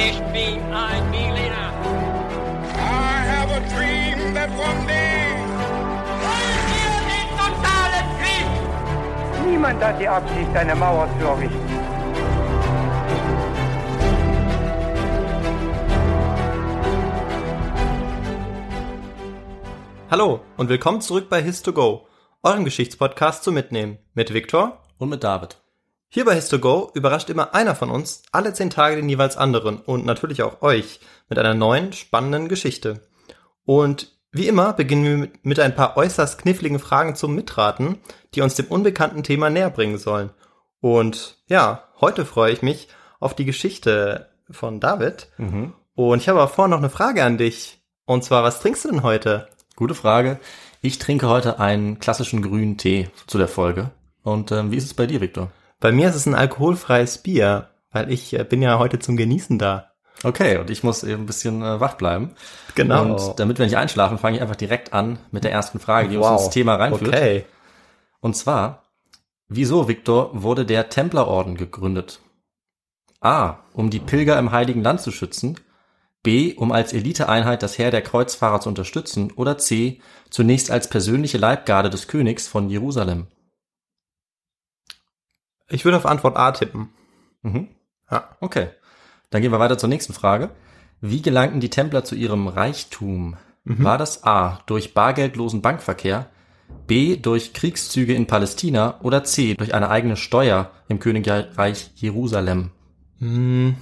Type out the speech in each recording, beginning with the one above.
Ich bin ein Berliner. I have a dream that one day. Wollen wir den totalen Krieg? Niemand hat die Absicht, eine Mauer zu errichten. Hallo und willkommen zurück bei His2Go, eurem Geschichtspodcast zum Mitnehmen mit Viktor. Und mit David. Hier bei His2Go überrascht immer einer von uns alle zehn Tage den jeweils anderen und natürlich auch euch mit einer neuen, spannenden Geschichte. Und wie immer beginnen wir mit, ein paar äußerst kniffligen Fragen zum Mitraten, die uns dem unbekannten Thema näher bringen sollen. Und ja, heute freue ich mich auf die Geschichte von David. Und ich habe aber vorher noch eine Frage an dich. Und zwar, was trinkst du denn heute? Gute Frage. Ich trinke heute einen klassischen grünen Tee zu der Folge. Und ähm, wie ist es bei dir, Viktor? Bei mir ist es ein alkoholfreies Bier, weil ich äh, bin ja heute zum Genießen da. Okay, und ich muss eben ein bisschen äh, wach bleiben. Genau. Und damit wir nicht einschlafen, fange ich einfach direkt an mit der ersten Frage, die uns ins Thema reinführt. Okay. Und zwar, wieso, Viktor, wurde der Templerorden gegründet? A. Um die Pilger im Heiligen Land zu schützen. B. Um als Eliteeinheit das Heer der Kreuzfahrer zu unterstützen. Oder C. Zunächst als persönliche Leibgarde des Königs von Jerusalem. Ich würde auf Antwort A tippen. Mhm. Ja. Okay. Dann gehen wir weiter zur nächsten Frage. Wie gelangten die Templer zu ihrem Reichtum? War das A. durch bargeldlosen Bankverkehr, B. durch Kriegszüge in Palästina oder C. durch eine eigene Steuer im Königreich Jerusalem? Hm.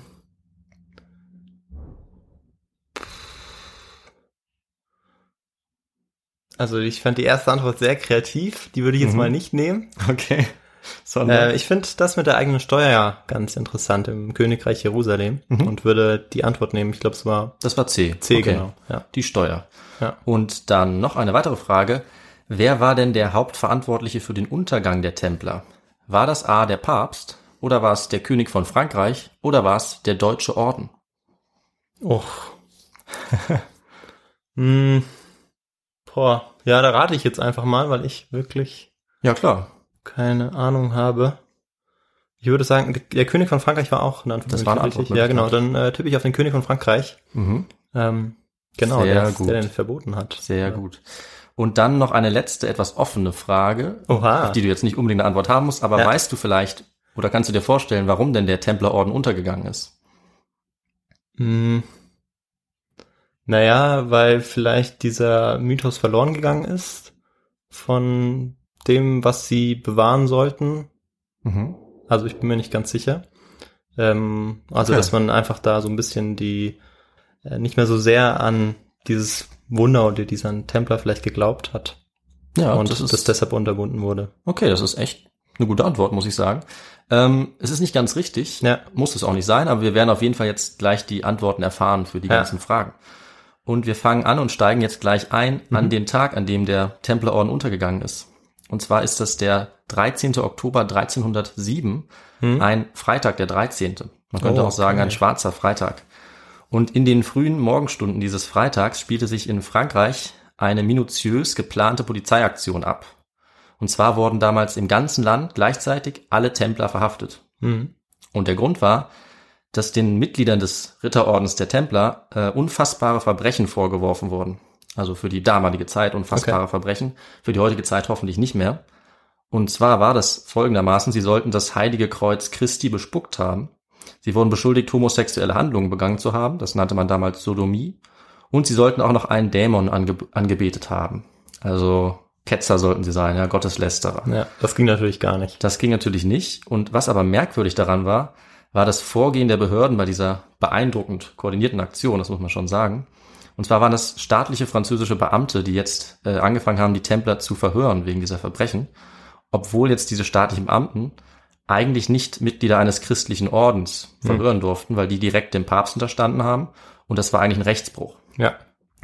Also ich fand die erste Antwort sehr kreativ. Die würde ich jetzt Mhm. mal nicht nehmen. Okay. Sondern, Äh, ich finde das mit der eigenen Steuer ja ganz interessant im Königreich Jerusalem Mhm. und würde die Antwort nehmen. Ich glaube, es war das war C. C, Okay. genau. Ja. Die Steuer. Ja. Und dann noch eine weitere Frage. Wer war denn der Hauptverantwortliche für den Untergang der Templer? War das A. der Papst oder war es der König von Frankreich oder war es der Deutsche Orden? Och. hm. Boah. Ja, da rate ich jetzt einfach mal, weil ich wirklich Ja, klar. Keine Ahnung habe. Ich würde sagen, der König von Frankreich war auch eine Antwort. Das war richtig. Ja, genau. Dann äh, tippe ich auf den König von Frankreich. Mhm. Ähm, genau, Sehr der, gut. der den verboten hat. Sehr gut. Und dann noch eine letzte, etwas offene Frage, Oha. auf die du jetzt nicht unbedingt eine Antwort haben musst, aber Ja. weißt du vielleicht oder kannst du dir vorstellen, warum denn der Templerorden untergegangen ist? Hm. Naja, weil vielleicht dieser Mythos verloren gegangen ist von dem, was sie bewahren sollten. Mhm. Also ich bin mir nicht ganz sicher. Ähm, also Okay. dass man einfach da so ein bisschen die äh, nicht mehr so sehr an dieses Wunder oder diesen Templer vielleicht geglaubt hat Ja, und das das, ist deshalb unterbunden wurde. okay. Das ist echt eine gute Antwort, muss ich sagen. Ähm, es ist nicht ganz richtig, Ja. muss es auch nicht sein, aber wir werden auf jeden Fall jetzt gleich die Antworten erfahren für die Ja. ganzen Fragen. Und wir fangen an und steigen jetzt gleich ein Mhm. an den Tag, an dem der Templerorden untergegangen ist. Und zwar ist das der 13. Oktober 1307, ein Freitag der 13. Man könnte Oh, auch sagen, okay. ein schwarzer Freitag. Und in den frühen Morgenstunden dieses Freitags spielte sich in Frankreich eine minutiös geplante Polizeiaktion ab. Und zwar wurden damals im ganzen Land gleichzeitig alle Templer verhaftet. Mhm. Und der Grund war, dass den Mitgliedern des Ritterordens der Templer äh, unfassbare Verbrechen vorgeworfen wurden. Also für die damalige Zeit unfassbare Verbrechen, für die heutige Zeit hoffentlich nicht mehr. Und zwar war das folgendermaßen, sie sollten das heilige Kreuz Christi bespuckt haben. Sie wurden beschuldigt, homosexuelle Handlungen begangen zu haben, das nannte man damals Sodomie. Und sie sollten auch noch einen Dämon ange angebetet haben. Also Ketzer sollten sie sein, ja, Gotteslästerer. Ja, das ging natürlich gar nicht. Das ging natürlich nicht. Und was aber merkwürdig daran war, war das Vorgehen der Behörden bei dieser beeindruckend koordinierten Aktion, das muss man schon sagen. Und zwar waren das staatliche französische Beamte, die jetzt äh, angefangen haben, die Templer zu verhören wegen dieser Verbrechen, obwohl jetzt diese staatlichen Beamten eigentlich nicht Mitglieder eines christlichen Ordens verhören durften, weil die direkt dem Papst unterstanden haben. Und das war eigentlich ein Rechtsbruch. Ja.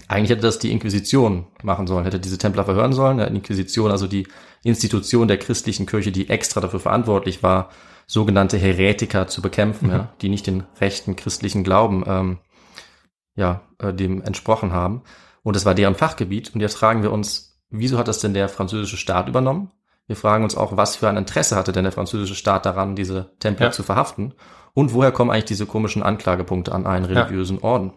Eigentlich hätte das die Inquisition machen sollen, hätte diese Templer verhören sollen. Die Inquisition, also die Institution der christlichen Kirche, die extra dafür verantwortlich war, sogenannte Heretiker zu bekämpfen, ja, die nicht den rechten christlichen Glauben ähm, ja, äh, dem entsprochen haben. Und es war deren Fachgebiet. Und jetzt fragen wir uns, wieso hat das denn der französische Staat übernommen? Wir fragen uns auch, was für ein Interesse hatte denn der französische Staat daran, diese Templer Ja. zu verhaften? Und woher kommen eigentlich diese komischen Anklagepunkte an einen religiösen Orden?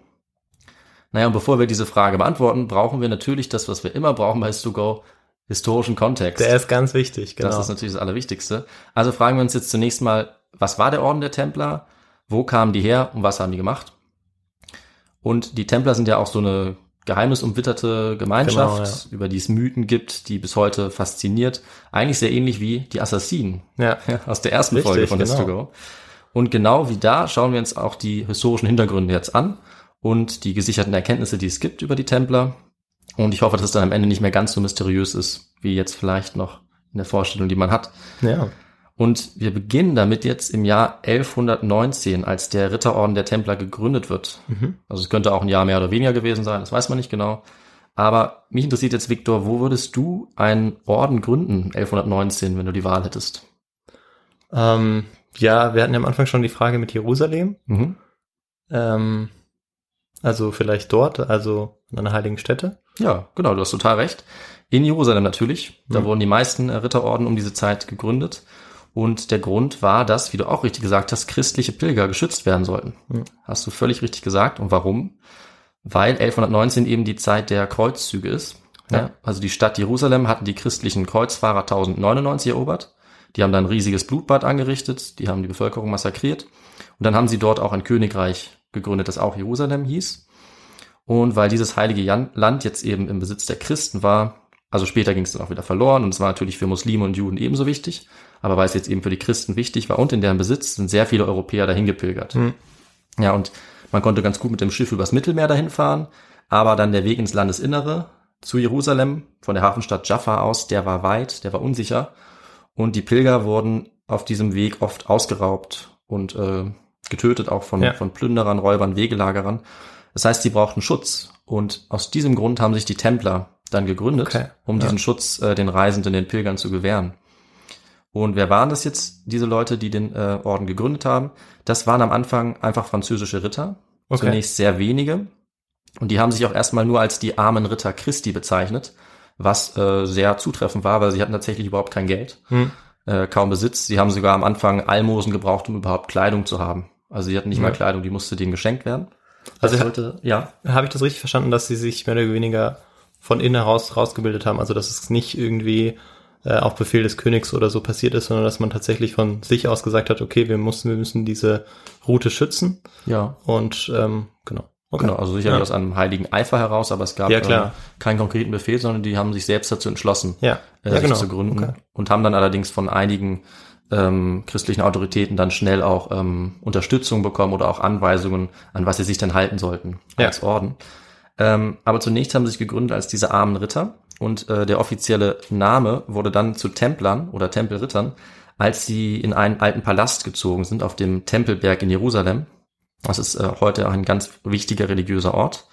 Naja, und bevor wir diese Frage beantworten, brauchen wir natürlich das, was wir immer brauchen bei Histogo, historischen Kontext. Der ist ganz wichtig, genau. Das ist natürlich das Allerwichtigste. Also fragen wir uns jetzt zunächst mal, was war der Orden der Templer? Wo kamen die her und was haben die gemacht? Und die Templer sind ja auch so eine geheimnisumwitterte Gemeinschaft, Genau, ja. über die es Mythen gibt, die bis heute fasziniert. Eigentlich sehr ähnlich wie die Assassinen ja. aus der ersten Richtig, Folge von genau. To Go. Und genau wie da schauen wir uns auch die historischen Hintergründe jetzt an und die gesicherten Erkenntnisse, die es gibt über die Templer. Und ich hoffe, dass es dann am Ende nicht mehr ganz so mysteriös ist, wie jetzt vielleicht noch in der Vorstellung, die man hat. ja. Und wir beginnen damit jetzt im Jahr 1119, als der Ritterorden der Templer gegründet wird. Mhm. Also es könnte auch ein Jahr mehr oder weniger gewesen sein, das weiß man nicht genau. Aber mich interessiert jetzt, Viktor, wo würdest du einen Orden gründen, 1119, wenn du die Wahl hättest? Ähm, ja, wir hatten ja am Anfang schon die Frage mit Jerusalem. Mhm. Ähm, also vielleicht dort, also an einer heiligen Stätte. Ja, genau, du hast total recht. In Jerusalem natürlich. Da Mhm. wurden die meisten Ritterorden um diese Zeit gegründet. Und der Grund war, dass, wie du auch richtig gesagt hast, christliche Pilger geschützt werden sollten. Mhm. Hast du völlig richtig gesagt. Und warum? Weil 1119 eben die Zeit der Kreuzzüge ist. Ja. Ja. Also die Stadt Jerusalem hatten die christlichen Kreuzfahrer 1099 erobert. Die haben dann ein riesiges Blutbad angerichtet. Die haben die Bevölkerung massakriert. Und dann haben sie dort auch ein Königreich gegründet, das auch Jerusalem hieß. Und weil dieses heilige Jan Land jetzt eben im Besitz der Christen war, also später ging es dann auch wieder verloren und es war natürlich für Muslime und Juden ebenso wichtig, aber weil es jetzt eben für die Christen wichtig war und in deren Besitz sind sehr viele Europäer dahin gepilgert. Mhm. Ja, und man konnte ganz gut mit dem Schiff übers Mittelmeer dahin fahren, aber dann der Weg ins Landesinnere zu Jerusalem von der Hafenstadt Jaffa aus, der war weit, der war unsicher und die Pilger wurden auf diesem Weg oft ausgeraubt und äh, getötet, auch von, Ja. von Plünderern, Räubern, Wegelagerern. Das heißt, sie brauchten Schutz. Und aus diesem Grund haben sich die Templer dann gegründet, Okay, um ja. diesen Schutz äh, den Reisenden, den Pilgern zu gewähren. Und wer waren das jetzt, diese Leute, die den äh, Orden gegründet haben? Das waren am Anfang einfach französische Ritter, Okay. zunächst sehr wenige. Und die haben sich auch erstmal nur als die armen Ritter Christi bezeichnet, was äh, sehr zutreffend war, weil sie hatten tatsächlich überhaupt kein Geld, Hm. äh, kaum Besitz. Sie haben sogar am Anfang Almosen gebraucht, um überhaupt Kleidung zu haben. Also sie hatten nicht Ja. mal Kleidung, die musste denen geschenkt werden. Also ha- sollte, ja. habe ich das richtig verstanden, dass sie sich mehr oder weniger von innen heraus rausgebildet haben? Also dass es nicht irgendwie äh, auf Befehl des Königs oder so passiert ist, sondern dass man tatsächlich von sich aus gesagt hat, okay, wir müssen, wir müssen diese Route schützen Ja, und ähm, genau. Okay. genau. Also sicherlich Ja. aus einem heiligen Eifer heraus, aber es gab Ja, klar. ähm, keinen konkreten Befehl, sondern die haben sich selbst dazu entschlossen, Ja, äh, ja sich genau. zu gründen Okay. und haben dann allerdings von einigen ähm, christlichen Autoritäten dann schnell auch ähm, Unterstützung bekommen oder auch Anweisungen, an was sie sich denn halten sollten Ja. als Orden. Ähm, aber zunächst haben sie sich gegründet als diese armen Ritter und äh, der offizielle Name wurde dann zu Templern oder Tempelrittern, als sie in einen alten Palast gezogen sind auf dem Tempelberg in Jerusalem. Das ist äh, heute ein ganz wichtiger religiöser Ort.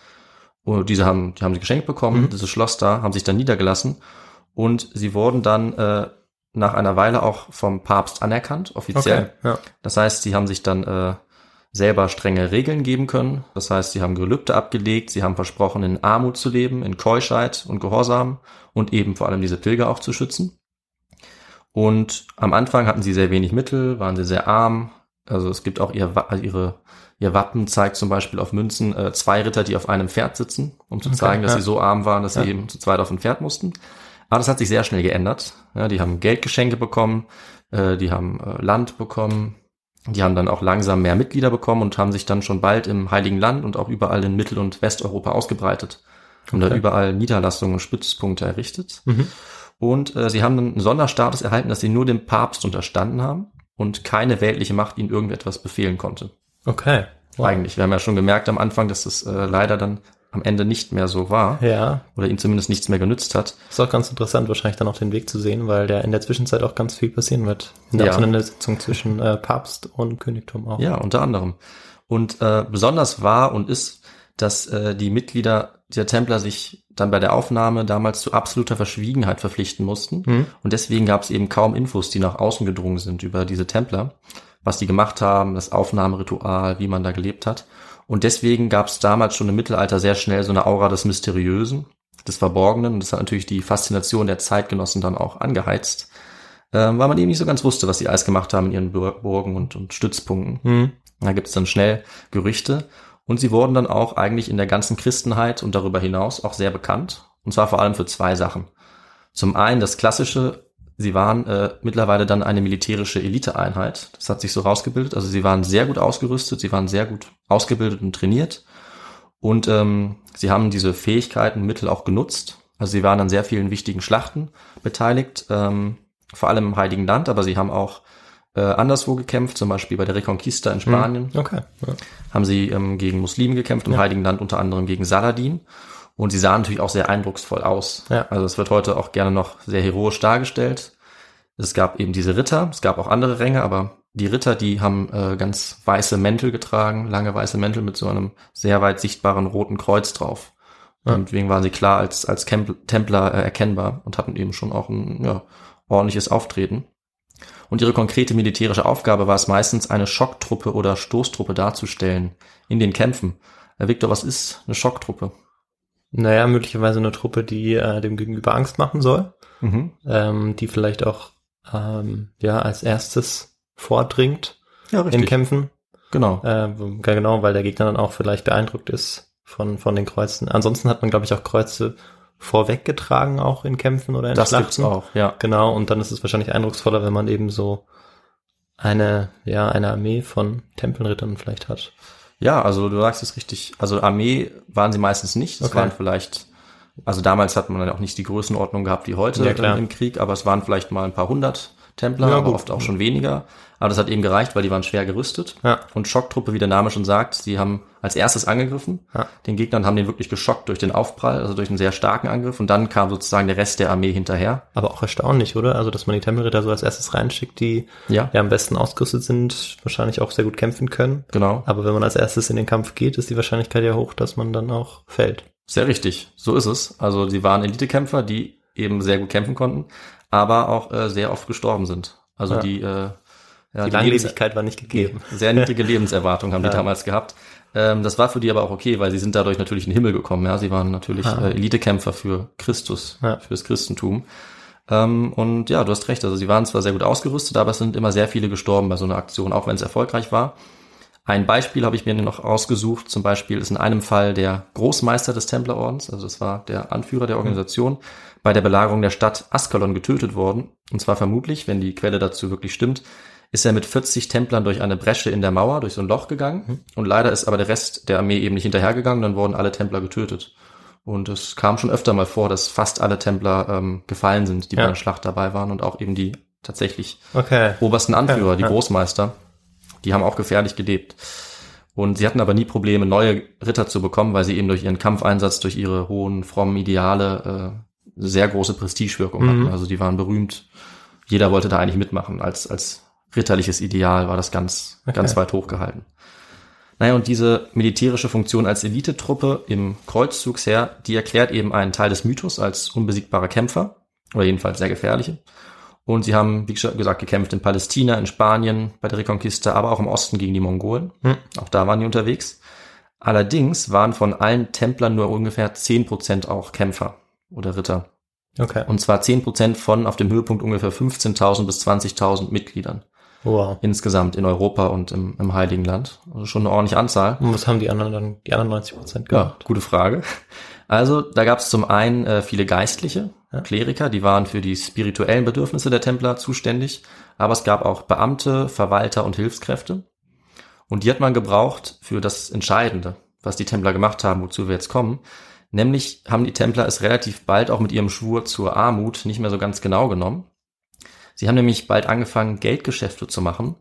Und diese haben, die haben sie geschenkt bekommen, Mhm. dieses Schloss da, haben sich dann niedergelassen und sie wurden dann äh, nach einer Weile auch vom Papst anerkannt, offiziell. Okay. Ja. Das heißt, sie haben sich dann äh, selber strenge Regeln geben können. Das heißt, sie haben Gelübde abgelegt, sie haben versprochen, in Armut zu leben, in Keuschheit und Gehorsam und eben vor allem diese Pilger auch zu schützen. Und am Anfang hatten sie sehr wenig Mittel, waren sie sehr arm. Also es gibt auch ihr, ihre, ihr Wappen zeigt zum Beispiel auf Münzen äh, zwei Ritter, die auf einem Pferd sitzen, um zu Okay, zeigen, dass ja. sie so arm waren, dass Ja. sie eben zu zweit auf ein Pferd mussten. Aber das hat sich sehr schnell geändert. Ja, die haben Geldgeschenke bekommen, äh, die haben äh, Land bekommen, die haben dann auch langsam mehr Mitglieder bekommen und haben sich dann schon bald im Heiligen Land und auch überall in Mittel- und Westeuropa ausgebreitet. Haben da Okay. überall Niederlassungen und Stützpunkte errichtet. Mhm. Und äh, sie haben dann einen Sonderstatus erhalten, dass sie nur dem Papst unterstanden haben und keine weltliche Macht ihnen irgendetwas befehlen konnte. Okay. Wow. Eigentlich. Wir haben ja schon gemerkt am Anfang, dass das äh, leider dann am Ende nicht mehr so war Ja, oder ihm zumindest nichts mehr genützt hat. ist auch ganz interessant, wahrscheinlich dann auch den Weg zu sehen, weil der in der Zwischenzeit auch ganz viel passieren wird. In der Ja. Auseinandersetzung zwischen äh, Papst und Königtum auch. Ja, unter anderem. Und äh, besonders war und ist, dass äh, die Mitglieder der Templer sich dann bei der Aufnahme damals zu absoluter Verschwiegenheit verpflichten mussten. Mhm. Und deswegen gab es eben kaum Infos, die nach außen gedrungen sind über diese Templer, was die gemacht haben, das Aufnahmeritual, wie man da gelebt hat. Und deswegen gab es damals schon im Mittelalter sehr schnell so eine Aura des Mysteriösen, des Verborgenen. Und das hat natürlich die Faszination der Zeitgenossen dann auch angeheizt. ähm, weil man eben nicht so ganz wusste, was sie alles gemacht haben in ihren Burgen und, und Stützpunkten. Mhm. Da gibt es dann schnell Gerüchte und sie wurden dann auch eigentlich in der ganzen Christenheit und darüber hinaus auch sehr bekannt. Und zwar vor allem für zwei Sachen. Zum einen das klassische, sie waren äh, mittlerweile dann eine militärische Eliteeinheit. Das hat sich so rausgebildet. Also sie waren sehr gut ausgerüstet, sie waren sehr gut ausgebildet und trainiert. Und ähm, sie haben diese Fähigkeiten, Mittel auch genutzt. Also sie waren an sehr vielen wichtigen Schlachten beteiligt, ähm, vor allem im Heiligen Land, aber sie haben auch äh, anderswo gekämpft, zum Beispiel bei der Reconquista in Spanien. Hm, okay. Ja. Haben sie ähm, gegen Muslime gekämpft, im ja. Heiligen Land unter anderem gegen Saladin. Und sie sahen natürlich auch sehr eindrucksvoll aus. Ja. Also es wird heute auch gerne noch sehr heroisch dargestellt. Es gab eben diese Ritter, es gab auch andere Ränge, aber die Ritter, die haben äh, ganz weiße Mäntel getragen, lange weiße Mäntel mit so einem sehr weit sichtbaren roten Kreuz drauf. Ja. Und deswegen waren sie klar als, als Templer äh, erkennbar und hatten eben schon auch ein ja, ordentliches Auftreten. Und ihre konkrete militärische Aufgabe war es meistens, eine Schocktruppe oder Stoßtruppe darzustellen in den Kämpfen. Herr Victor, was ist eine Schocktruppe? Naja, möglicherweise eine Truppe, die äh, dem Gegenüber Angst machen soll, mhm. ähm, die vielleicht auch ähm, ja als erstes vordringt ja, in Kämpfen. Genau. Äh, genau, weil der Gegner dann auch vielleicht beeindruckt ist von von den Kreuzen. Ansonsten hat man, glaube ich, auch Kreuze vorweggetragen auch in Kämpfen oder in das Schlachten. Das gibt's auch, ja. Genau, und dann ist es wahrscheinlich eindrucksvoller, wenn man eben so eine, ja, eine Armee von Tempelrittern vielleicht hat. Ja, also du sagst es richtig. Also Armee waren sie meistens nicht. Es okay. waren vielleicht, also damals hat man dann auch nicht die Größenordnung gehabt wie heute ja, im Krieg, aber es waren vielleicht mal ein paar hundert Templer, ja, aber oft auch schon weniger. Aber das hat eben gereicht, weil die waren schwer gerüstet. Ja. Und Schocktruppe, wie der Name schon sagt, sie haben als erstes angegriffen. Ja. Den Gegnern haben den wirklich geschockt durch den Aufprall, also durch einen sehr starken Angriff. Und dann kam sozusagen der Rest der Armee hinterher. Aber auch erstaunlich, oder? Also, dass man die Tempelritter so als erstes reinschickt, die ja. ja am besten ausgerüstet sind, wahrscheinlich auch sehr gut kämpfen können. Genau. Aber wenn man als erstes in den Kampf geht, ist die Wahrscheinlichkeit ja hoch, dass man dann auch fällt. Sehr richtig. So ist es. Also, sie waren Elitekämpfer, die eben sehr gut kämpfen konnten, aber auch äh, sehr oft gestorben sind. Also ja. die, äh, ja, die, Langlebigkeit war nicht gegeben. Sehr niedrige Lebenserwartung haben ja. die damals gehabt. Ähm, das war für die aber auch okay, weil sie sind dadurch natürlich in den Himmel gekommen. Ja, sie waren natürlich ah. äh, Elitekämpfer für Christus, ja. für das Christentum. Ähm, und ja, du hast recht. Also sie waren zwar sehr gut ausgerüstet, aber es sind immer sehr viele gestorben bei so einer Aktion, auch wenn es erfolgreich war. Ein Beispiel habe ich mir noch ausgesucht. Zum Beispiel ist in einem Fall der Großmeister des Templerordens, also das war der Anführer der Organisation, bei der Belagerung der Stadt Askalon getötet worden. Und zwar vermutlich, wenn die Quelle dazu wirklich stimmt, ist er mit 40 Templern durch eine Bresche in der Mauer, durch so ein Loch gegangen. Mhm. Und leider ist aber der Rest der Armee eben nicht hinterhergegangen, dann wurden alle Templer getötet. Und es kam schon öfter mal vor, dass fast alle Templer ähm, gefallen sind, die ja. bei der Schlacht dabei waren und auch eben die tatsächlich okay. obersten Anführer, okay. die ja. Großmeister, die haben auch gefährlich gelebt. Und sie hatten aber nie Probleme, neue Ritter zu bekommen, weil sie eben durch ihren Kampfeinsatz, durch ihre hohen, frommen Ideale äh, sehr große Prestigewirkung hatten. Mhm. Also die waren berühmt. Jeder wollte da eigentlich mitmachen als, als ritterliches Ideal war das ganz, okay. ganz weit hochgehalten. Naja, und diese militärische Funktion als Elitetruppe im Kreuzzugsheer, die erklärt eben einen Teil des Mythos als unbesiegbare Kämpfer, oder jedenfalls sehr gefährliche. Und sie haben, wie gesagt, gekämpft in Palästina, in Spanien, bei der Reconquista, aber auch im Osten gegen die Mongolen. Hm. Auch da waren die unterwegs. Allerdings waren von allen Templern nur ungefähr zehn Prozent auch Kämpfer oder Ritter. Okay. Und zwar zehn Prozent von auf dem Höhepunkt ungefähr 15.000 bis 20.000 Mitgliedern. Wow. Insgesamt in Europa und im, im Heiligen Land. Also schon eine ordentliche Anzahl. Und was haben die anderen dann, die anderen 90 Prozent gemacht? Ja, gute Frage. Also da gab es zum einen äh, viele Geistliche, ja. Kleriker, die waren für die spirituellen Bedürfnisse der Templer zuständig, aber es gab auch Beamte, Verwalter und Hilfskräfte. Und die hat man gebraucht für das Entscheidende, was die Templer gemacht haben, wozu wir jetzt kommen. Nämlich haben die Templer es relativ bald auch mit ihrem Schwur zur Armut nicht mehr so ganz genau genommen. Sie haben nämlich bald angefangen, Geldgeschäfte zu machen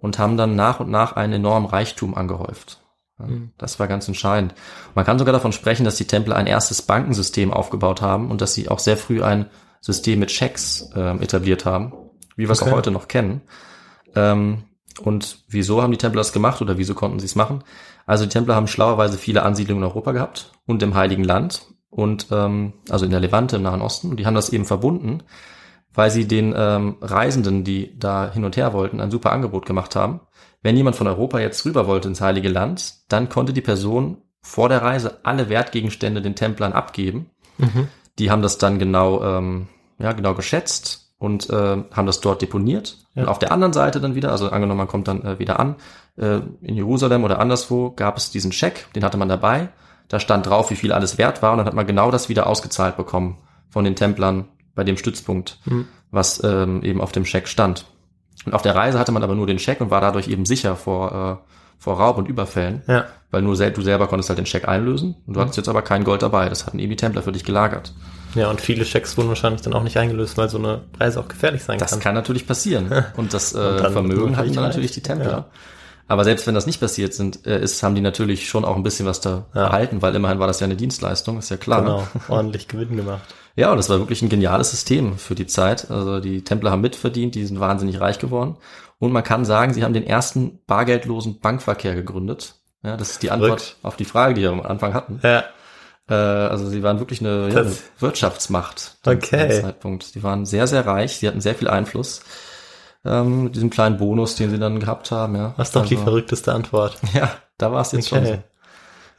und haben dann nach und nach einen enormen Reichtum angehäuft. Mhm. Das war ganz entscheidend. Man kann sogar davon sprechen, dass die Templer ein erstes Bankensystem aufgebaut haben und dass sie auch sehr früh ein System mit Schecks äh, etabliert haben, wie wir es okay. auch heute noch kennen. Ähm, und wieso haben die Templer das gemacht oder wieso konnten sie es machen? Also die Templer haben schlauerweise viele Ansiedlungen in Europa gehabt und im Heiligen Land und ähm, also in der Levante im Nahen Osten. Und die haben das eben verbunden, weil sie den ähm, Reisenden, die da hin und her wollten, ein super Angebot gemacht haben. Wenn jemand von Europa jetzt rüber wollte ins Heilige Land, dann konnte die Person vor der Reise alle Wertgegenstände den Templern abgeben. Mhm. Die haben das dann genau, ähm, ja, genau geschätzt und äh, haben das dort deponiert. Ja. Und auf der anderen Seite dann wieder, also angenommen, man kommt dann äh, wieder an, äh, in Jerusalem oder anderswo, gab es diesen Scheck, den hatte man dabei. Da stand drauf, wie viel alles wert war und dann hat man genau das wieder ausgezahlt bekommen von den Templern bei dem Stützpunkt, mhm. was ähm, eben auf dem Scheck stand. Und auf der Reise hatte man aber nur den Scheck und war dadurch eben sicher vor, äh, vor Raub und Überfällen, ja. weil nur sel du selber konntest halt den Scheck einlösen und du mhm. hattest jetzt aber kein Gold dabei. Das hatten eben die Templer für dich gelagert. Ja, und viele Schecks wurden wahrscheinlich dann auch nicht eingelöst, weil so eine Reise auch gefährlich sein das kann. Das kann natürlich passieren. Und das äh, und Vermögen hatten dann natürlich die Templer. Ja. Aber selbst wenn das nicht passiert sind, äh, ist, haben die natürlich schon auch ein bisschen was da ja. erhalten, weil immerhin war das ja eine Dienstleistung, ist ja klar. Genau, ordentlich Gewinn gemacht. Ja, und das war wirklich ein geniales System für die Zeit. Also die Templer haben mitverdient, die sind wahnsinnig reich geworden. Und man kann sagen, sie haben den ersten bargeldlosen Bankverkehr gegründet. Ja, das ist die Antwort Rück. auf die Frage, die wir am Anfang hatten. Ja. Äh, also sie waren wirklich eine, ja, eine Wirtschaftsmacht okay. Zeitpunkt. Sie waren sehr, sehr reich, sie hatten sehr viel Einfluss. Ähm, mit diesem kleinen Bonus, den sie dann gehabt haben, ja. Was doch also, die verrückteste Antwort. Ja, da war es jetzt okay. schon so.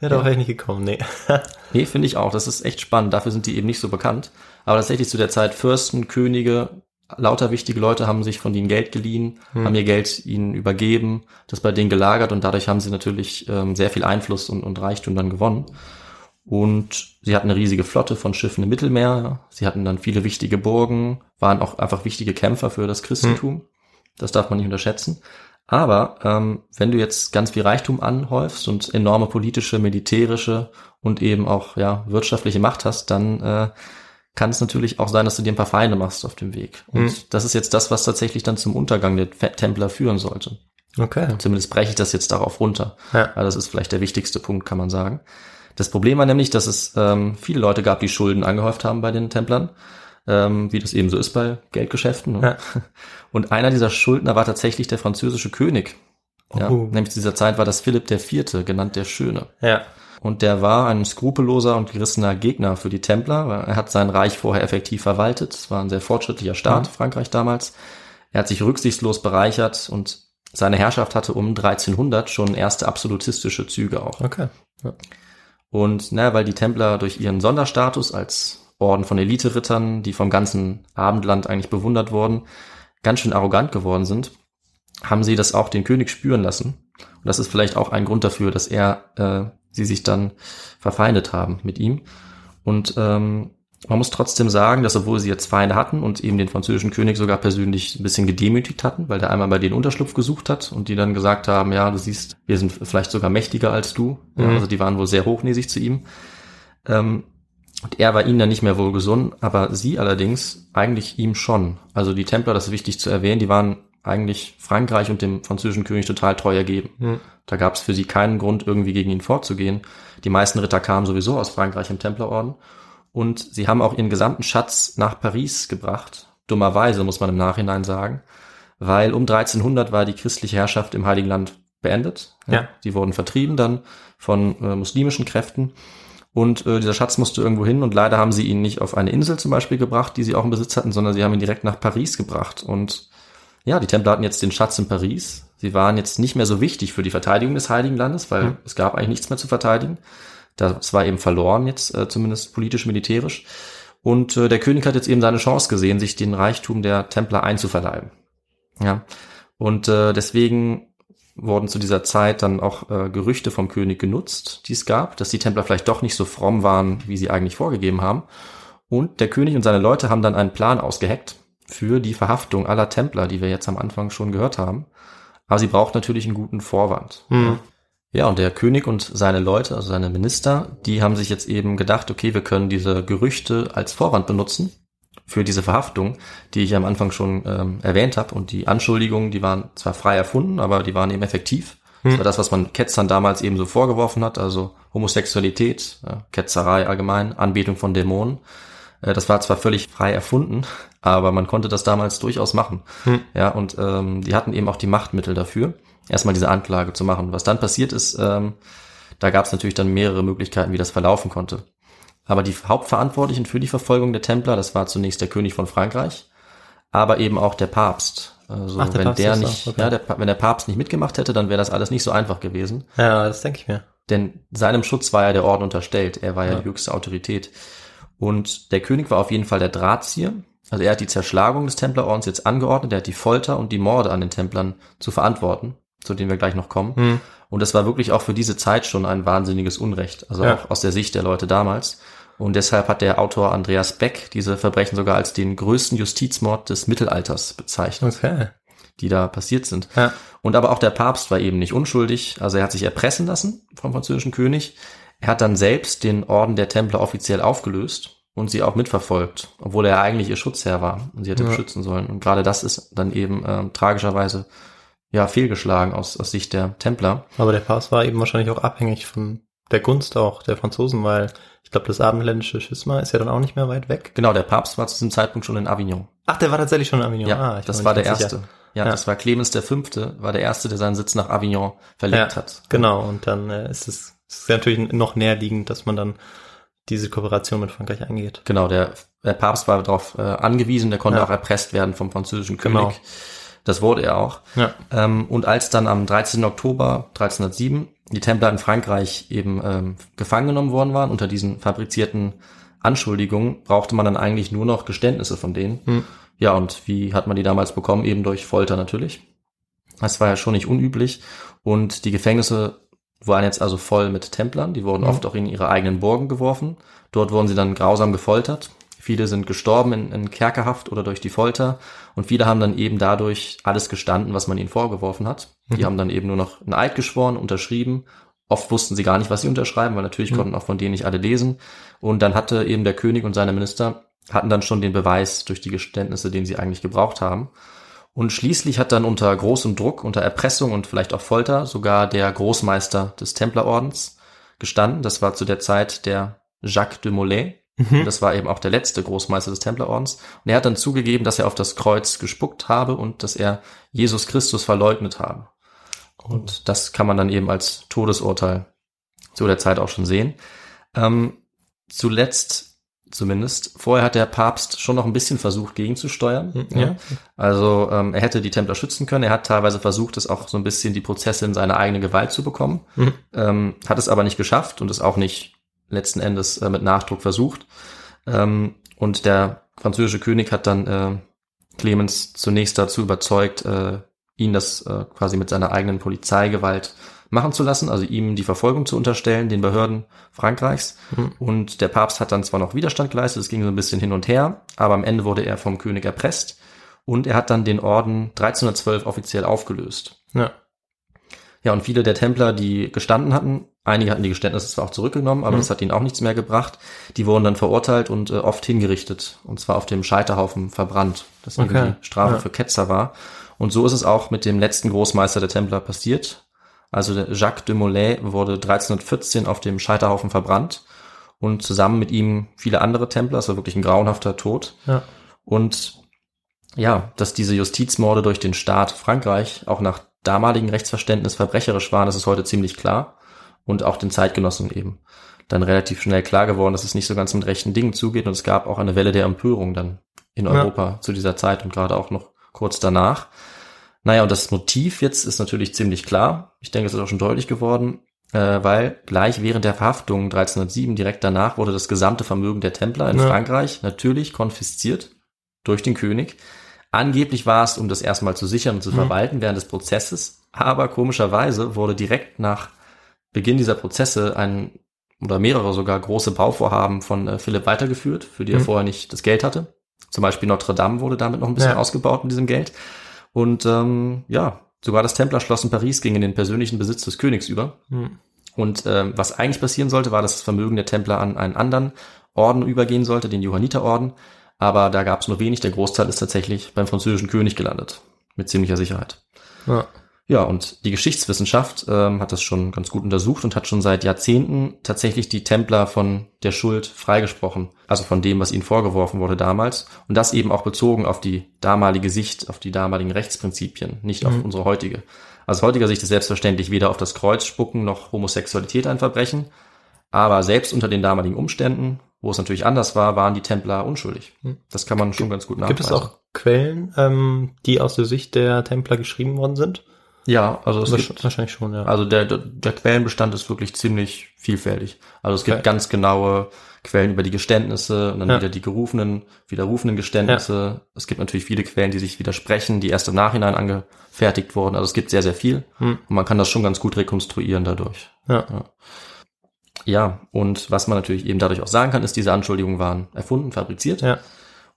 Ja, darauf ja. wäre ich nicht gekommen, nee. nee, finde ich auch. Das ist echt spannend. Dafür sind die eben nicht so bekannt. Aber tatsächlich zu der Zeit Fürsten, Könige, lauter wichtige Leute haben sich von ihnen Geld geliehen, hm. haben ihr Geld ihnen übergeben, das bei denen gelagert und dadurch haben sie natürlich ähm, sehr viel Einfluss und, und Reichtum dann gewonnen. Und sie hatten eine riesige Flotte von Schiffen im Mittelmeer. Sie hatten dann viele wichtige Burgen, waren auch einfach wichtige Kämpfer für das Christentum. Hm. Das darf man nicht unterschätzen. Aber ähm, wenn du jetzt ganz viel Reichtum anhäufst und enorme politische, militärische und eben auch ja wirtschaftliche Macht hast, dann äh, kann es natürlich auch sein, dass du dir ein paar Feinde machst auf dem Weg. Und mhm. das ist jetzt das, was tatsächlich dann zum Untergang der Templer führen sollte. Okay. Zumindest breche ich das jetzt darauf runter. Ja. Weil das ist vielleicht der wichtigste Punkt, kann man sagen. Das Problem war nämlich, dass es ähm, viele Leute gab, die Schulden angehäuft haben bei den Templern, ähm, wie das eben so ist bei Geldgeschäften. Ne? Ja. Und einer dieser Schuldner war tatsächlich der französische König. Ja, oh. Nämlich zu dieser Zeit war das Philipp Vierte, genannt der Schöne. Ja. Und der war ein skrupelloser und gerissener Gegner für die Templer. Er hat sein Reich vorher effektiv verwaltet. Es war ein sehr fortschrittlicher Staat, mhm. Frankreich damals. Er hat sich rücksichtslos bereichert und seine Herrschaft hatte um 1300 schon erste absolutistische Züge auch. Okay. Ja. Und na, weil die Templer durch ihren Sonderstatus als Orden von Elite-Rittern, die vom ganzen Abendland eigentlich bewundert wurden, ganz schön arrogant geworden sind, haben sie das auch den König spüren lassen. Und das ist vielleicht auch ein Grund dafür, dass er äh, sie sich dann verfeindet haben mit ihm. Und ähm, man muss trotzdem sagen, dass obwohl sie jetzt Feinde hatten und eben den französischen König sogar persönlich ein bisschen gedemütigt hatten, weil der einmal bei denen Unterschlupf gesucht hat und die dann gesagt haben, ja, du siehst, wir sind vielleicht sogar mächtiger als du. Mhm. Ja, also die waren wohl sehr hochnäsig zu ihm. Ähm, und er war ihnen dann nicht mehr wohlgesonnen, aber sie allerdings eigentlich ihm schon. Also die Templer, das ist wichtig zu erwähnen, die waren eigentlich Frankreich und dem französischen König total treu ergeben. Mhm. Da gab es für sie keinen Grund, irgendwie gegen ihn vorzugehen. Die meisten Ritter kamen sowieso aus Frankreich im Templerorden. Und sie haben auch ihren gesamten Schatz nach Paris gebracht. Dummerweise, muss man im Nachhinein sagen. Weil um 1300 war die christliche Herrschaft im Heiligen Land beendet. Ja. ja. Die wurden vertrieben dann von äh, muslimischen Kräften. Und äh, dieser Schatz musste irgendwo hin und leider haben sie ihn nicht auf eine Insel zum Beispiel gebracht, die sie auch im Besitz hatten, sondern sie haben ihn direkt nach Paris gebracht. Und ja, die Templer hatten jetzt den Schatz in Paris. Sie waren jetzt nicht mehr so wichtig für die Verteidigung des Heiligen Landes, weil mhm. es gab eigentlich nichts mehr zu verteidigen. Das war eben verloren jetzt, äh, zumindest politisch, militärisch. Und äh, der König hat jetzt eben seine Chance gesehen, sich den Reichtum der Templer einzuverleiben. Ja. Und äh, deswegen wurden zu dieser Zeit dann auch äh, Gerüchte vom König genutzt, die es gab, dass die Templer vielleicht doch nicht so fromm waren, wie sie eigentlich vorgegeben haben. Und der König und seine Leute haben dann einen Plan ausgeheckt, für die Verhaftung aller Templer, die wir jetzt am Anfang schon gehört haben. Aber sie braucht natürlich einen guten Vorwand. Mhm. Ja, und der König und seine Leute, also seine Minister, die haben sich jetzt eben gedacht, okay, wir können diese Gerüchte als Vorwand benutzen für diese Verhaftung, die ich am Anfang schon ähm, erwähnt habe. Und die Anschuldigungen, die waren zwar frei erfunden, aber die waren eben effektiv. Das hm. war das, was man Ketzern damals eben so vorgeworfen hat, also Homosexualität, ja, Ketzerei allgemein, Anbetung von Dämonen. Äh, das war zwar völlig frei erfunden, aber man konnte das damals durchaus machen. Hm. Ja, und ähm, die hatten eben auch die Machtmittel dafür, erstmal diese Anklage zu machen. Was dann passiert ist, ähm, da gab es natürlich dann mehrere Möglichkeiten, wie das verlaufen konnte. Aber die Hauptverantwortlichen für die Verfolgung der Templer, das war zunächst der König von Frankreich, aber eben auch der Papst. Also Ach, der wenn Papst der nicht, okay. ja, der, wenn der Papst nicht mitgemacht hätte, dann wäre das alles nicht so einfach gewesen. Ja, das denke ich mir. Denn seinem Schutz war ja der Orden unterstellt. Er war ja, ja. die höchste Autorität. Und der König war auf jeden Fall der Drahtzieher. Also er hat die Zerschlagung des Templerordens jetzt angeordnet, er hat die Folter und die Morde an den Templern zu verantworten, zu denen wir gleich noch kommen. Hm. Und das war wirklich auch für diese Zeit schon ein wahnsinniges Unrecht, also Ja. auch aus der Sicht der Leute damals. Und deshalb hat der Autor Andreas Beck diese Verbrechen sogar als den größten Justizmord des Mittelalters bezeichnet, Okay. die da passiert sind. Ja. Und aber auch der Papst war eben nicht unschuldig. Also er hat sich erpressen lassen vom französischen König. Er hat dann selbst den Orden der Templer offiziell aufgelöst und sie auch mitverfolgt, obwohl er eigentlich ihr Schutzherr war und sie hätte Ja. beschützen sollen. Und gerade das ist dann eben ähm, tragischerweise ja fehlgeschlagen aus, aus Sicht der Templer. Aber der Papst war eben wahrscheinlich auch abhängig von der Gunst auch der Franzosen, weil ich glaube, das abendländische Schisma ist ja dann auch nicht mehr weit weg. Genau, der Papst war zu diesem Zeitpunkt schon in Avignon. Ach, der war tatsächlich schon in Avignon. Ja, ah, ich das war der erste. Ja, Ja. das war Clemens der Fünfte, war der erste, der seinen Sitz nach Avignon verlegt Ja, hat. Genau, und dann äh, ist es ist natürlich noch näherliegend, dass man dann diese Kooperation mit Frankreich eingeht. Genau, der, der Papst war darauf äh, angewiesen, der konnte Ja. auch erpresst werden vom französischen Genau. König. Das wurde er auch. Ja. Ähm, und als dann am 13. Oktober 1307 die Templer in Frankreich eben ähm, gefangen genommen worden waren unter diesen fabrizierten Anschuldigungen, brauchte man dann eigentlich nur noch Geständnisse von denen. Hm. Ja, und wie hat man die damals bekommen? Eben durch Folter natürlich. Das war ja schon nicht unüblich. Und die Gefängnisse waren jetzt also voll mit Templern. Die wurden Mhm. oft auch in ihre eigenen Burgen geworfen. Dort wurden sie dann grausam gefoltert. Viele sind gestorben in, in Kerkerhaft oder durch die Folter. Und viele haben dann eben dadurch alles gestanden, was man ihnen vorgeworfen hat. Die Mhm. haben dann eben nur noch einen Eid geschworen, unterschrieben. Oft wussten sie gar nicht, was sie unterschreiben, weil natürlich Mhm. konnten auch von denen nicht alle lesen. Und dann hatte eben der König und seine Minister hatten dann schon den Beweis durch die Geständnisse, den sie eigentlich gebraucht haben. Und schließlich hat dann unter großem Druck, unter Erpressung und vielleicht auch Folter sogar der Großmeister des Templerordens gestanden. Das war zu der Zeit der Jacques de Molay. Mhm. Das war eben auch der letzte Großmeister des Templerordens. Und er hat dann zugegeben, dass er auf das Kreuz gespuckt habe und dass er Jesus Christus verleugnet habe. Und das kann man dann eben als Todesurteil zu der Zeit auch schon sehen. Ähm, zuletzt zumindest, vorher hat der Papst schon noch ein bisschen versucht, gegenzusteuern. Ja. Also ähm, er hätte die Templer schützen können. Er hat teilweise versucht, es auch so ein bisschen die Prozesse in seine eigene Gewalt zu bekommen. Mhm. Ähm, hat es aber nicht geschafft und es auch nicht letzten Endes äh, mit Nachdruck versucht. Ähm, und der französische König hat dann äh, Clemens zunächst dazu überzeugt, äh, ihn das äh, quasi mit seiner eigenen Polizeigewalt machen zu lassen, also ihm die Verfolgung zu unterstellen, den Behörden Frankreichs. Mhm. Und der Papst hat dann zwar noch Widerstand geleistet, es ging so ein bisschen hin und her, aber am Ende wurde er vom König erpresst und er hat dann den Orden 1312 offiziell aufgelöst. Ja. Ja, und viele der Templer, die gestanden hatten, einige hatten die Geständnisse zwar auch zurückgenommen, aber Mhm. das hat ihnen auch nichts mehr gebracht. Die wurden dann verurteilt und äh, oft hingerichtet, und zwar auf dem Scheiterhaufen verbrannt, das eben Okay. die Strafe Ja. für Ketzer war. Und so ist es auch mit dem letzten Großmeister der Templer passiert. Also Jacques de Molay wurde 1314 auf dem Scheiterhaufen verbrannt und zusammen mit ihm viele andere Templer. Es war wirklich ein grauenhafter Tod. Ja. Und ja, dass diese Justizmorde durch den Staat Frankreich auch nach damaligem Rechtsverständnis verbrecherisch waren, das ist heute ziemlich klar. Und auch den Zeitgenossen eben dann relativ schnell klar geworden, dass es nicht so ganz mit rechten Dingen zugeht. Und es gab auch eine Welle der Empörung dann in Ja. Europa zu dieser Zeit und gerade auch noch kurz danach. Naja, und das Motiv jetzt ist natürlich ziemlich klar. Ich denke, es ist auch schon deutlich geworden, äh, weil gleich während der Verhaftung 1307, direkt danach, wurde das gesamte Vermögen der Templer in Ja. Frankreich natürlich konfisziert durch den König. Angeblich war es, um das erstmal zu sichern und zu Mhm. verwalten während des Prozesses, aber komischerweise wurde direkt nach Beginn dieser Prozesse ein oder mehrere sogar große Bauvorhaben von äh, Philipp weitergeführt, für die er Mhm. vorher nicht das Geld hatte. Zum Beispiel Notre Dame wurde damit noch ein bisschen Ja. ausgebaut mit diesem Geld. Und ähm, ja, sogar das Templerschloss in Paris ging in den persönlichen Besitz des Königs über. Mhm. Und ähm, was eigentlich passieren sollte, war, dass das Vermögen der Templer an einen anderen Orden übergehen sollte, den Johanniterorden. Aber da gab es nur wenig. Der Großteil ist tatsächlich beim französischen König gelandet. Mit ziemlicher Sicherheit. Ja. Ja, und die Geschichtswissenschaft ähm, hat das schon ganz gut untersucht und hat schon seit Jahrzehnten tatsächlich die Templer von der Schuld freigesprochen. Also von dem, was ihnen vorgeworfen wurde damals. Und das eben auch bezogen auf die damalige Sicht, auf die damaligen Rechtsprinzipien, nicht auf Mhm. unsere heutige. Also aus heutiger Sicht ist selbstverständlich weder auf das Kreuz spucken noch Homosexualität ein Verbrechen. Aber selbst unter den damaligen Umständen, wo es natürlich anders war, waren die Templer unschuldig. Mhm. Das kann man schon ganz gut nachweisen. Gibt es auch Quellen, ähm, die aus der Sicht der Templer geschrieben worden sind? Ja, also es Wahrsch- gibt, Wahrscheinlich schon, ja. also der, der, der Quellenbestand ist wirklich ziemlich vielfältig. Also es gibt Okay. ganz genaue Quellen über die Geständnisse und dann Ja. wieder die gerufenen, widerrufenen Geständnisse. Es gibt natürlich viele Quellen, die sich widersprechen, die erst im Nachhinein angefertigt wurden. Also es gibt sehr, sehr viel. Hm. Und man kann das schon ganz gut rekonstruieren dadurch. ja. Ja, und was man natürlich eben dadurch auch sagen kann, ist, diese Anschuldigungen waren erfunden, fabriziert. Ja.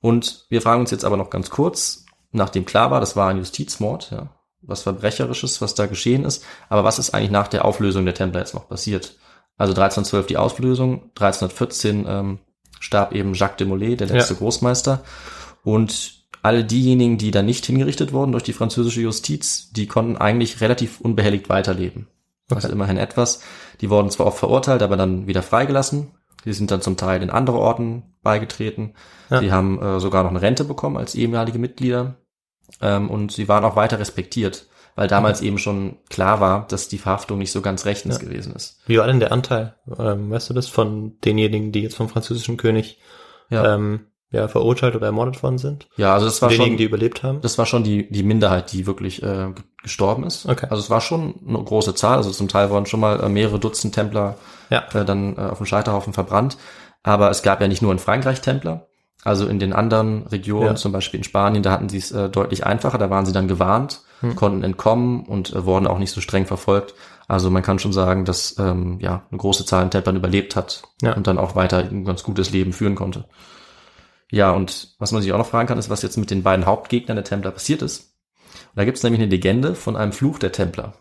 Und wir fragen uns jetzt aber noch ganz kurz, nachdem klar war, das war ein Justizmord, ja, was Verbrecherisches, was da geschehen ist, aber was ist eigentlich nach der Auflösung der Templer jetzt noch passiert? Also 1312 die Auflösung, 1314 ähm, starb eben Jacques de Molay, der letzte Ja. Großmeister. Und alle diejenigen, die da nicht hingerichtet wurden durch die französische Justiz, die konnten eigentlich relativ unbehelligt weiterleben. Also Okay. immerhin etwas. Die wurden zwar oft verurteilt, aber dann wieder freigelassen. Die sind dann zum Teil in andere Orden beigetreten. Ja. Sie haben äh, sogar noch eine Rente bekommen als ehemalige Mitglieder. Ähm, und sie waren auch weiter respektiert, weil damals eben schon klar war, dass die Verhaftung nicht so ganz rechtens Ja. gewesen ist. Wie war denn der Anteil, ähm, weißt du das, von denjenigen, die jetzt vom französischen König Ja, ähm, ja, verurteilt oder ermordet worden sind? ja also das war Denjenigen, schon, die überlebt haben? das war schon die, die Minderheit, die wirklich äh, ge- gestorben ist. Okay. Also es war schon eine große Zahl. Also zum Teil wurden schon mal äh, mehrere Dutzend Templer Ja. äh, dann äh, auf dem Scheiterhaufen verbrannt. Aber es gab ja nicht nur in Frankreich Templer. Also in den anderen Regionen, Ja. zum Beispiel in Spanien, da hatten sie es äh, deutlich einfacher. Da waren sie dann gewarnt, Hm. konnten entkommen und äh, wurden auch nicht so streng verfolgt. Also man kann schon sagen, dass ähm, ja eine große Zahl an Templern überlebt hat Ja. und dann auch weiter ein ganz gutes Leben führen konnte. Ja, und was man sich auch noch fragen kann, ist, was jetzt mit den beiden Hauptgegnern der Templer passiert ist. Und da gibt es nämlich eine Legende von einem Fluch der Templer.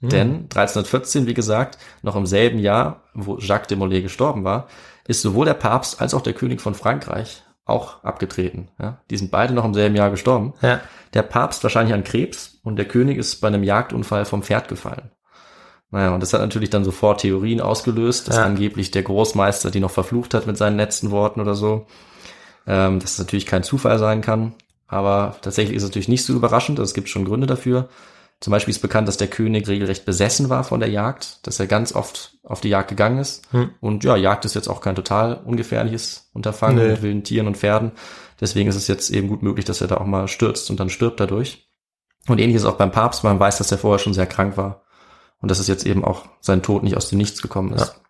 Hm. Denn 1314, wie gesagt, noch im selben Jahr, wo Jacques de Molay gestorben war, ist sowohl der Papst als auch der König von Frankreich auch abgetreten. Ja, die sind beide noch im selben Jahr gestorben. Ja. Der Papst wahrscheinlich an Krebs und der König ist bei einem Jagdunfall vom Pferd gefallen. Naja, und das hat natürlich dann sofort Theorien ausgelöst, dass Ja. angeblich der Großmeister die noch verflucht hat mit seinen letzten Worten oder so. Ähm, dass es natürlich kein Zufall sein kann. Aber tatsächlich ist es natürlich nicht so überraschend. Es gibt schon Gründe dafür. Zum Beispiel ist bekannt, dass der König regelrecht besessen war von der Jagd, dass er ganz oft auf die Jagd gegangen ist. Hm. Und ja, Jagd ist jetzt auch kein total ungefährliches Unterfangen Nee. mit wilden Tieren und Pferden. Deswegen ist es jetzt eben gut möglich, dass er da auch mal stürzt und dann stirbt dadurch. Und ähnlich ist auch beim Papst, man weiß, dass er vorher schon sehr krank war. Und dass es jetzt eben auch sein Tod nicht aus dem Nichts gekommen ist.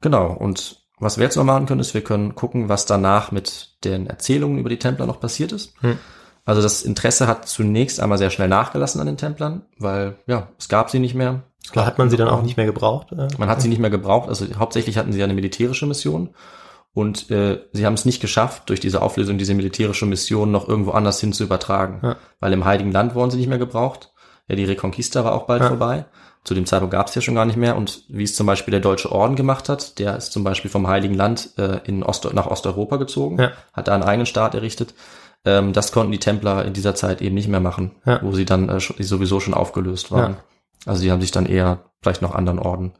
Genau. Und was wir jetzt noch machen können, ist, wir können gucken, was danach mit den Erzählungen über die Templer noch passiert ist. Hm. Also das Interesse hat zunächst einmal sehr schnell nachgelassen an den Templern, weil ja, es gab sie nicht mehr. Gab- hat man sie dann auch nicht mehr gebraucht. äh? man hat sie nicht mehr gebraucht. Also hauptsächlich hatten sie ja eine militärische Mission. Und äh, sie haben es nicht geschafft, durch diese Auflösung diese militärische Mission noch irgendwo anders hin zu übertragen. Ja. Weil im Heiligen Land wurden sie nicht mehr gebraucht. Ja, die Reconquista war auch bald Ja. vorbei. Zu dem Zeitpunkt gab es ja schon gar nicht mehr. Und wie es zum Beispiel der Deutsche Orden gemacht hat, der ist zum Beispiel vom Heiligen Land äh, in Ost nach Osteuropa gezogen, Ja. hat da einen eigenen Staat errichtet. Ähm, das konnten die Templer in dieser Zeit eben nicht mehr machen, Ja. wo sie dann äh, sowieso schon aufgelöst waren. Also die haben sich dann eher vielleicht noch anderen Orden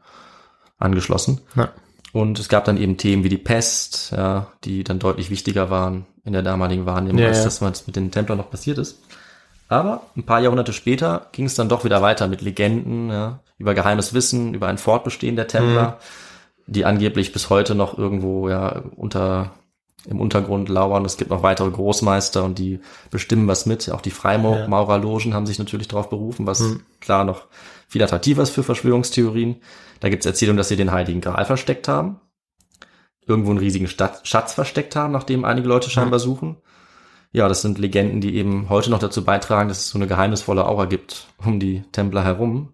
angeschlossen. Ja. Und es gab dann eben Themen wie die Pest, ja, die dann deutlich wichtiger waren in der damaligen Wahrnehmung, als das, was mit den Templern noch passiert ist. Aber ein paar Jahrhunderte später ging es dann doch wieder weiter mit Legenden, ja, über geheimes Wissen, über ein Fortbestehen der Templer, die angeblich bis heute noch irgendwo ja unter im Untergrund lauern. Es gibt noch weitere Großmeister und die bestimmen was mit. Auch die Ja. Freimaurerlogen haben sich natürlich darauf berufen, was Hm. klar noch viel attraktiver ist für Verschwörungstheorien. Da gibt es Erzählungen, dass sie den Heiligen Gral versteckt haben, irgendwo einen riesigen Stadt, Schatz versteckt haben, nach dem einige Leute scheinbar suchen. Ja, das sind Legenden, die eben heute noch dazu beitragen, dass es so eine geheimnisvolle Aura gibt um die Templer herum.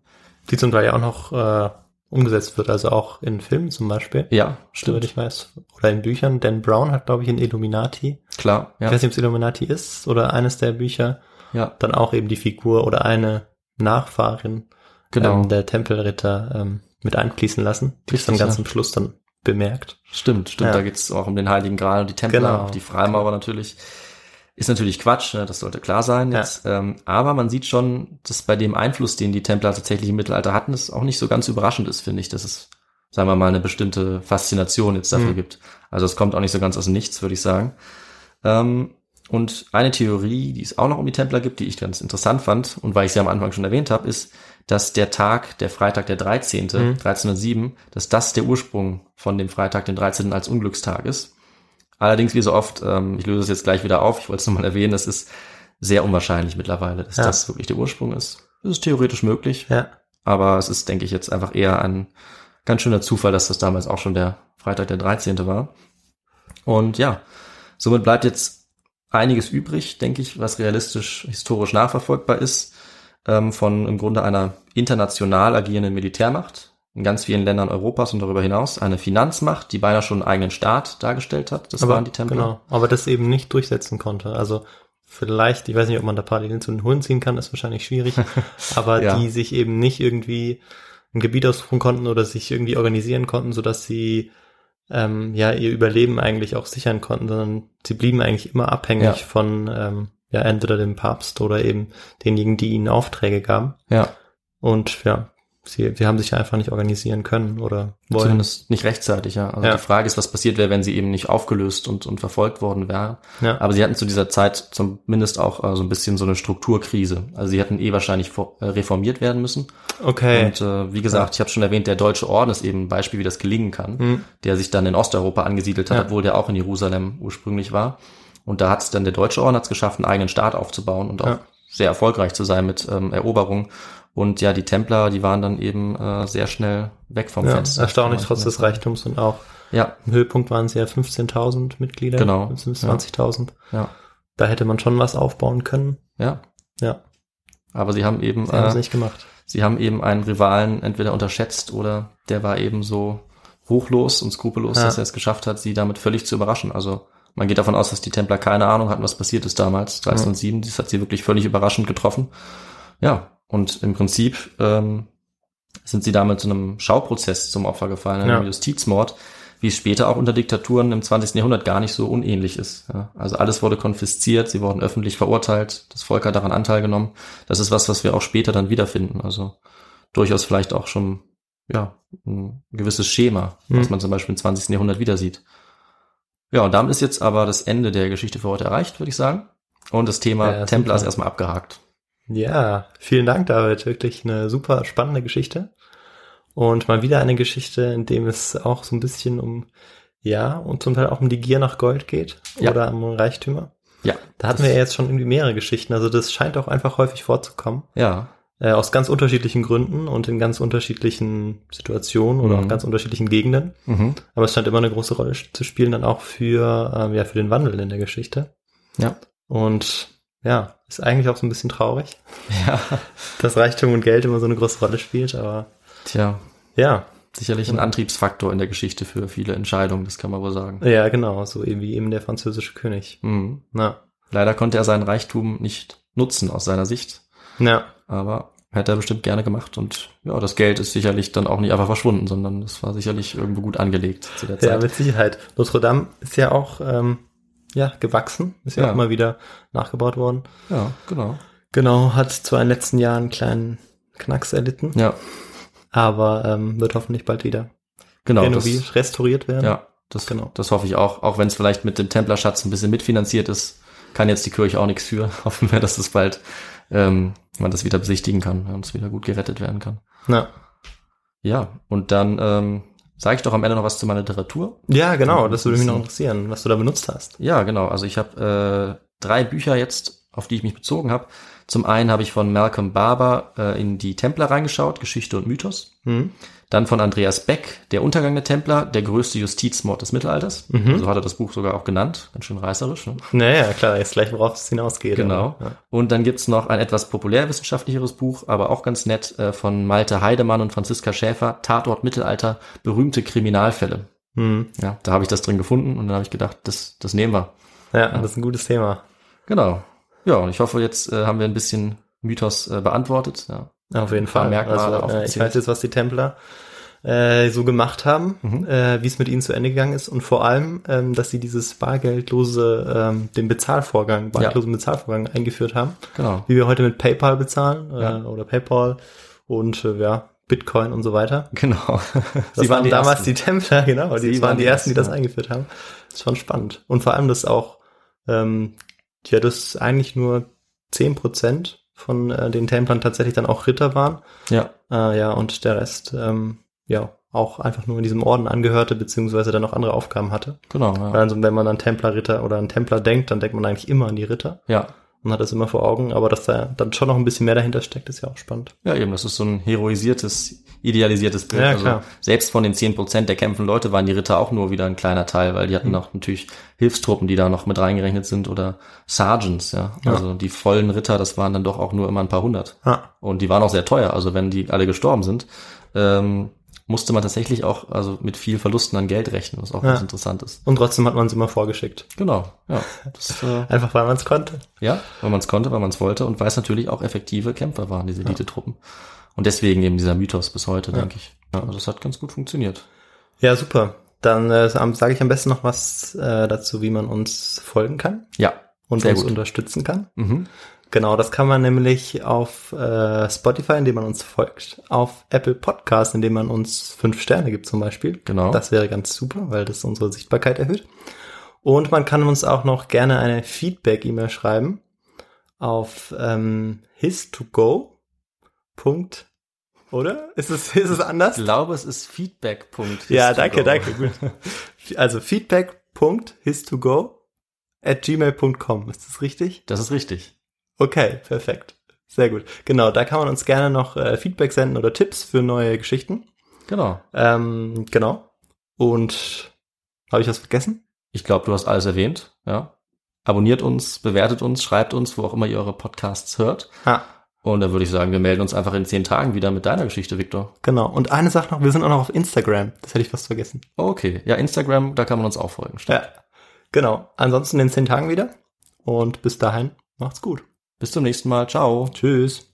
Die zum Teil ja auch noch äh, umgesetzt wird, also auch in Filmen zum Beispiel, Ja, stimmt. ich weiß. Oder in Büchern. Dan Brown hat, glaube ich, in Illuminati, Klar, ich ja. weiß nicht, ob es Illuminati ist oder eines der Bücher, ja, dann auch eben die Figur oder eine Nachfahrin genau. ähm, der Tempelritter ähm, mit einfließen lassen. Die ist dann ganz ja. zum Schluss dann bemerkt. Stimmt, stimmt. Ja. Da geht's auch um den Heiligen Gral und die Templer, Genau. auch die Freimaurer natürlich. Ist natürlich Quatsch, ne? das sollte klar sein jetzt. Ähm, aber man sieht schon, dass bei dem Einfluss, den die Templer tatsächlich im Mittelalter hatten, es auch nicht so ganz überraschend ist, finde ich, dass es, sagen wir mal, eine bestimmte Faszination jetzt dafür Mhm. gibt. Also es kommt auch nicht so ganz aus dem Nichts, würde ich sagen. Ähm, und eine Theorie, die es auch noch um die Templer gibt, die ich ganz interessant fand und weil ich sie am Anfang schon erwähnt habe, ist, dass der Tag, der Freitag der 13., Mhm. 1307, dass das der Ursprung von dem Freitag, den 13. als Unglückstag ist. Allerdings, wie so oft, ähm, ich löse es jetzt gleich wieder auf, ich wollte es nochmal erwähnen, das ist sehr unwahrscheinlich mittlerweile, dass Ja. das wirklich der Ursprung ist. Es ist theoretisch möglich, Ja. aber es ist, denke ich, jetzt einfach eher ein ganz schöner Zufall, dass das damals auch schon der Freitag der 13. war. Und ja, somit bleibt jetzt einiges übrig, denke ich, was realistisch historisch nachverfolgbar ist, ähm, von im Grunde einer international agierenden Militärmacht in ganz vielen Ländern Europas und darüber hinaus, eine Finanzmacht, die beinahe schon einen eigenen Staat dargestellt hat. Das waren die Templer. Genau, aber das eben nicht durchsetzen konnte. Also vielleicht, ich weiß nicht, ob man da Parallelen zu den Hunden ziehen kann, ist wahrscheinlich schwierig, aber Ja. die sich eben nicht irgendwie ein Gebiet aussuchen konnten oder sich irgendwie organisieren konnten, sodass sie ähm, ja ihr Überleben eigentlich auch sichern konnten, sondern sie blieben eigentlich immer abhängig Ja. von ähm, ja entweder dem Papst oder eben denjenigen, die ihnen Aufträge gaben. Ja, Und ja, sie, sie haben sich einfach nicht organisieren können oder wollen. zumindest nicht rechtzeitig, ja. Also Ja. die Frage ist, was passiert wäre, wenn sie eben nicht aufgelöst und, und verfolgt worden wären. Ja. Aber sie hatten zu dieser Zeit zumindest auch äh, so ein bisschen so eine Strukturkrise. Also sie hätten eh wahrscheinlich äh, reformiert werden müssen. Okay. Und äh, wie gesagt, ich habe schon erwähnt, der Deutsche Orden ist eben ein Beispiel, wie das gelingen kann, Hm. der sich dann in Osteuropa angesiedelt hat, Ja. obwohl der auch in Jerusalem ursprünglich war. Und da hat es dann der Deutsche Orden hat's geschafft, einen eigenen Staat aufzubauen und auch Ja. sehr erfolgreich zu sein mit ähm, Eroberungen. Und ja, die Templer, die waren dann eben äh, sehr schnell weg vom ja, Fenster. erstaunlich trotz des Reichtums und auch. Ja, Im Höhepunkt waren es ja 15.000 Mitglieder. Genau, 20.000. ja, Da hätte man schon was aufbauen können. ja. Ja, Aber sie haben eben, sie haben es äh, nicht gemacht. sie haben eben einen Rivalen entweder unterschätzt oder der war eben so ruchlos und skrupellos, Ja. dass er es geschafft hat, sie damit völlig zu überraschen. Also man geht davon aus, dass die Templer keine Ahnung hatten, was passiert ist damals, 1307. Das hat sie wirklich völlig überraschend getroffen. Ja, und im Prinzip ähm, sind sie damit zu einem Schauprozess zum Opfer gefallen, einem Ja. Justizmord, wie es später auch unter Diktaturen im 20. Jahrhundert gar nicht so unähnlich ist. Ja, also alles wurde konfisziert, sie wurden öffentlich verurteilt, das Volk hat daran Anteil genommen. Das ist was, was wir auch später dann wiederfinden. Also durchaus vielleicht auch schon ja ein gewisses Schema, was Hm. man zum Beispiel im 20. Jahrhundert wieder sieht. Ja, und damit ist jetzt aber das Ende der Geschichte für heute erreicht, würde ich sagen. Und das Thema Ja, Templer ist erstmal abgehakt. Ja, vielen Dank, David. Wirklich eine super spannende Geschichte. Und mal wieder eine Geschichte, in dem es auch so ein bisschen um, ja, und zum Teil auch um die Gier nach Gold geht. Ja. Oder um Reichtümer. Ja, Da hatten wir ja jetzt schon irgendwie mehrere Geschichten. Also das scheint auch einfach häufig vorzukommen. ja, Äh, aus ganz unterschiedlichen Gründen und in ganz unterschiedlichen Situationen oder Mhm. auch ganz unterschiedlichen Gegenden. mhm. Aber es scheint immer eine große Rolle zu spielen, dann auch für, ähm, ja, für den Wandel in der Geschichte. ja, Und ja, ist eigentlich auch so ein bisschen traurig, ja. dass Reichtum und Geld immer so eine große Rolle spielt, aber Tja, ja, sicherlich ein Antriebsfaktor in der Geschichte für viele Entscheidungen, das kann man wohl sagen. ja, genau, so eben wie eben der französische König. Mhm. Na, Leider konnte er seinen Reichtum nicht nutzen aus seiner Sicht, ja, aber hätte er bestimmt gerne gemacht und ja, das Geld ist sicherlich dann auch nicht einfach verschwunden, sondern es war sicherlich irgendwo gut angelegt zu der ja, Zeit. mit Sicherheit. Notre Dame ist ja auch, ähm, ja, gewachsen, ist ja, Ja. auch immer wieder nachgebaut worden. Ja, genau. Genau, hat zwar in den letzten Jahren einen kleinen Knacks erlitten, Ja, aber ähm, wird hoffentlich bald wieder genau. renoviert, Das, restauriert werden. ja, das, Genau. das hoffe ich auch. Auch wenn es vielleicht mit dem Templerschatz ein bisschen mitfinanziert ist, kann jetzt die Kirche auch nichts für. Hoffen wir, dass das bald ähm, man das wieder besichtigen kann und es wieder gut gerettet werden kann. Na. Ja, und dann ähm, sage ich doch am Ende noch was zu meiner Literatur. Ja, genau, das würde mich noch interessieren, was du da benutzt hast. Ja, genau. Also ich habe äh, drei Bücher jetzt, auf die ich mich bezogen habe. Zum einen habe ich von Malcolm Barber äh, in die Templer reingeschaut, Geschichte und Mythos. Hm? Dann von Andreas Beck, Der Untergang der Templer, der größte Justizmord des Mittelalters. Mhm. So hat er das Buch sogar auch genannt. Ganz schön reißerisch. Ne? Naja, klar, jetzt gleich, worauf es hinausgeht. Genau. Ja. Und dann gibt's noch ein etwas populärwissenschaftlicheres Buch, aber auch ganz nett, äh, von Malte Heidemann und Franziska Schäfer, Tatort Mittelalter, berühmte Kriminalfälle. Hm. Ja, da habe ich das drin gefunden und dann habe ich gedacht, das, das nehmen wir. ja, das ist ein gutes Thema. Genau. Ja, und ich hoffe, jetzt äh, haben wir ein bisschen Mythos äh, beantwortet. Ja. Auf jeden Fall. Merkmale Also, äh, ich weiß jetzt, was die Templer äh, so gemacht haben, Mhm. äh, wie es mit ihnen zu Ende gegangen ist und vor allem, ähm, dass sie dieses bargeldlose, ähm, den Bezahlvorgang, bargeldlosen Bezahlvorgang eingeführt haben, Genau. wie wir heute mit PayPal bezahlen äh, Ja. oder PayPal und äh, ja, Bitcoin und so weiter. Genau. Das waren damals die Templer, genau. Die Sie waren, die die ersten, die das ersten, ja. eingeführt haben. Das ist schon spannend. Und vor allem, dass auch, ähm, ja, dass eigentlich nur zehn Prozent von äh, den Templern tatsächlich dann auch Ritter waren. Ja, Äh, ja, und der Rest, ähm, ja, auch einfach nur in diesem Orden angehörte, beziehungsweise dann noch andere Aufgaben hatte. genau. Ja. Also wenn man an Templerritter oder an Templer denkt, dann denkt man eigentlich immer an die Ritter. ja. und hat das immer vor Augen, aber dass da dann schon noch ein bisschen mehr dahinter steckt, ist ja auch spannend. Ja, eben, das ist so ein heroisiertes, idealisiertes Bild. Ja, also klar. selbst von den 10% der kämpfenden Leute waren die Ritter auch nur wieder ein kleiner Teil, weil die Mhm. hatten noch natürlich Hilfstruppen, die da noch mit reingerechnet sind oder Sergeants, ja. Also die vollen Ritter, das waren dann doch auch nur immer ein paar hundert. Ah, Und die waren auch sehr teuer. Also wenn die alle gestorben sind, ähm, musste man tatsächlich auch also mit viel Verlusten an Geld rechnen, was auch Ja. ganz interessant ist. und trotzdem hat man es immer vorgeschickt. Genau, ja. Das, äh, Einfach weil man es konnte. ja, weil man es konnte, weil man es wollte und weil es natürlich auch effektive Kämpfer waren, diese Elite-Truppen. Und deswegen eben dieser Mythos bis heute, denke ich. Ja, also das hat ganz gut funktioniert. Ja, super. Dann äh, sage ich am besten noch was äh, dazu, wie man uns folgen kann Ja, und uns gut. unterstützen kann. mhm. Genau, das kann man nämlich auf äh, Spotify, indem man uns folgt, auf Apple Podcast, indem man uns fünf Sterne gibt zum Beispiel. Genau. Das wäre ganz super, weil das unsere Sichtbarkeit erhöht. Und man kann uns auch noch gerne eine Feedback-E-Mail schreiben auf ähm, his2go. Oder? Ist es, ist es anders? Ich glaube, es ist Feedback. Ja, danke, danke, gut. Also feedback.his2go at gmail.com. Ist das richtig? Das ist richtig. Okay, perfekt. Sehr gut. Genau, da kann man uns gerne noch äh, Feedback senden oder Tipps für neue Geschichten. Genau. Ähm, genau. Und habe ich was vergessen? Ich glaube, du hast alles erwähnt. Ja. Abonniert uns, bewertet uns, schreibt uns, wo auch immer ihr eure Podcasts hört. Ah, Und dann würde ich sagen, wir melden uns einfach in zehn Tagen wieder mit deiner Geschichte, Victor. genau. Und eine Sache noch, wir sind auch noch auf Instagram. Das hätte ich fast vergessen. Okay. Ja, Instagram, da kann man uns auch folgen. Stimmt. Ja. Genau. Ansonsten in zehn Tagen wieder. Und bis dahin, macht's gut. Bis zum nächsten Mal. Ciao. Tschüss.